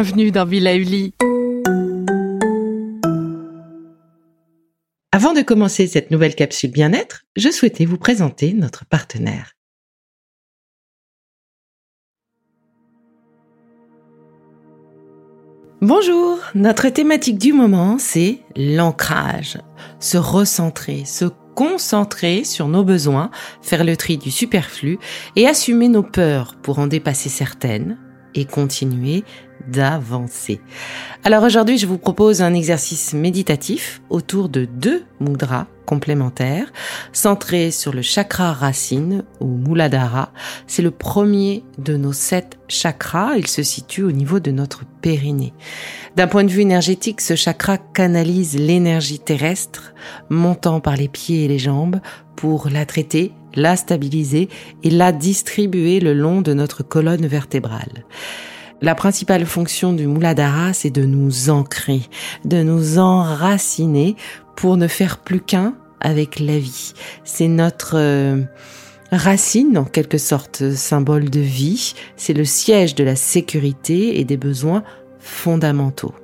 bienvenue dans Villa Uli. Avant de commencer cette nouvelle capsule bien-être, je souhaitais vous présenter notre partenaire. Bonjour, notre thématique du moment, c'est l'ancrage. Se recentrer, se concentrer sur nos besoins, faire le tri du superflu et assumer nos peurs pour en dépasser certaines et continuer d'avancer. Alors aujourd'hui, je vous propose un exercice méditatif autour de deux mudras complémentaires, centrés sur le chakra racine ou Muladhara. C'est le premier de nos sept chakras. Il se situe au niveau de notre périnée. D'un point de vue énergétique, ce chakra canalise l'énergie terrestre montant par les pieds et les jambes pour la traiter, la stabiliser et la distribuer le long de notre colonne vertébrale. La principale fonction du Muladhara, c'est de nous ancrer, de nous enraciner pour ne faire plus qu'un avec la vie. C'est notre euh, racine, en quelque sorte, symbole de vie. C'est le siège de la sécurité et des besoins fondamentaux.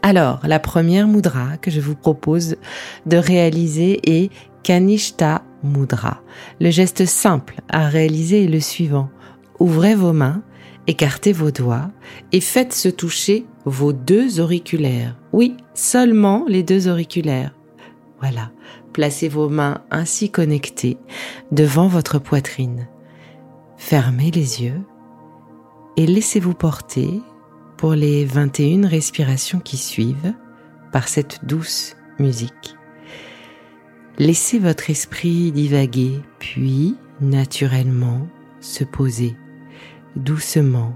Alors, la première mudra que je vous propose de réaliser est Kanishta Mudra. Le geste simple à réaliser est le suivant. Ouvrez vos mains Écartez vos doigts et faites se toucher vos deux auriculaires. Oui, seulement les deux auriculaires. Voilà. Placez vos mains ainsi connectées devant votre poitrine. Fermez les yeux et laissez-vous porter pour les 21 respirations qui suivent par cette douce musique. Laissez votre esprit divaguer, puis naturellement se poser doucement,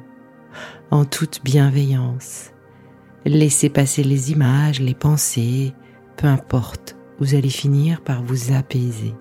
en toute bienveillance. Laissez passer les images, les pensées, peu importe, vous allez finir par vous apaiser.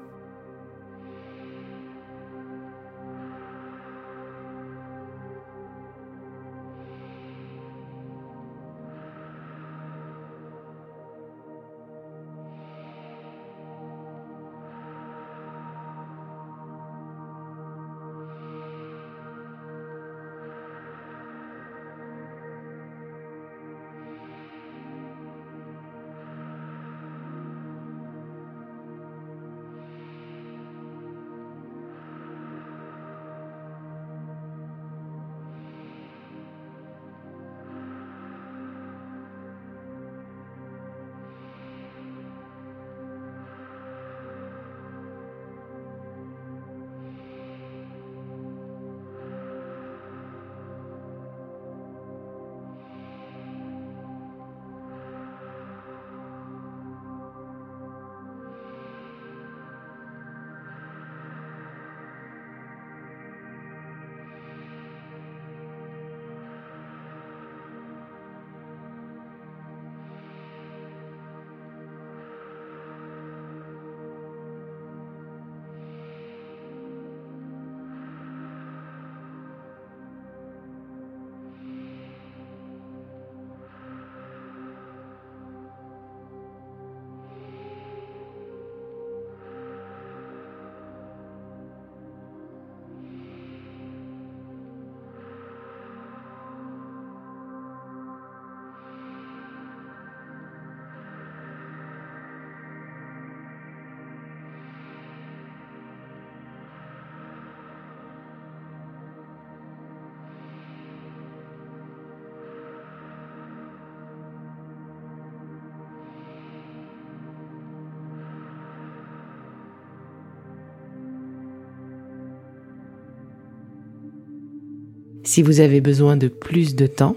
Si vous avez besoin de plus de temps,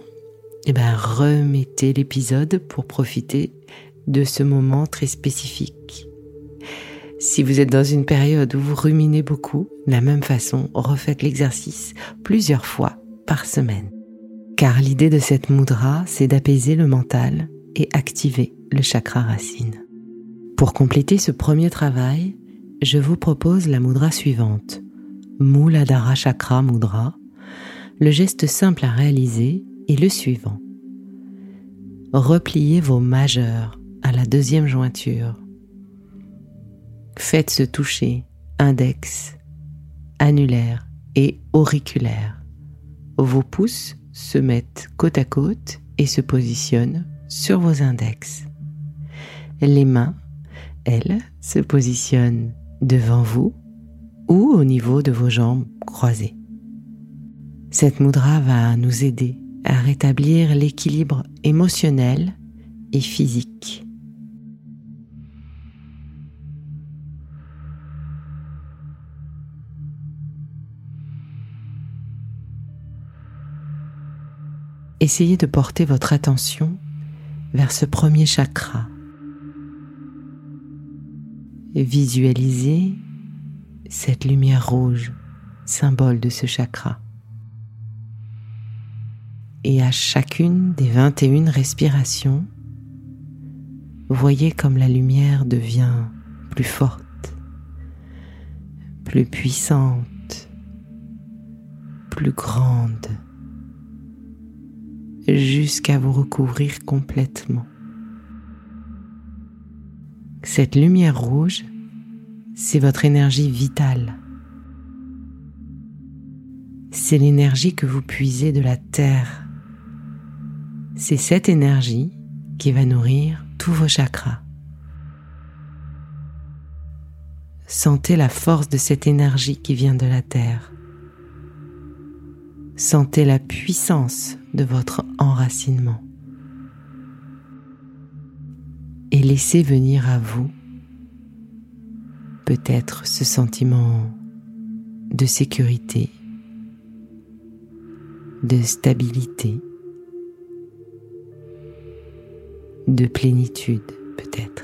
eh ben, remettez l'épisode pour profiter de ce moment très spécifique. Si vous êtes dans une période où vous ruminez beaucoup, de la même façon, refaites l'exercice plusieurs fois par semaine. Car l'idée de cette mudra, c'est d'apaiser le mental et activer le chakra racine. Pour compléter ce premier travail, je vous propose la mudra suivante. Muladhara Chakra Mudra, le geste simple à réaliser est le suivant. Repliez vos majeurs à la deuxième jointure. Faites se toucher index, annulaire et auriculaire. Vos pouces se mettent côte à côte et se positionnent sur vos index. Les mains, elles, se positionnent devant vous ou au niveau de vos jambes croisées. Cette mudra va nous aider à rétablir l'équilibre émotionnel et physique. Essayez de porter votre attention vers ce premier chakra. Visualisez cette lumière rouge, symbole de ce chakra. Et à chacune des 21 respirations, voyez comme la lumière devient plus forte, plus puissante, plus grande, jusqu'à vous recouvrir complètement. Cette lumière rouge, c'est votre énergie vitale. C'est l'énergie que vous puisez de la terre. C'est cette énergie qui va nourrir tous vos chakras. Sentez la force de cette énergie qui vient de la terre. Sentez la puissance de votre enracinement. Et laissez venir à vous peut-être ce sentiment de sécurité, de stabilité, de plénitude peut-être.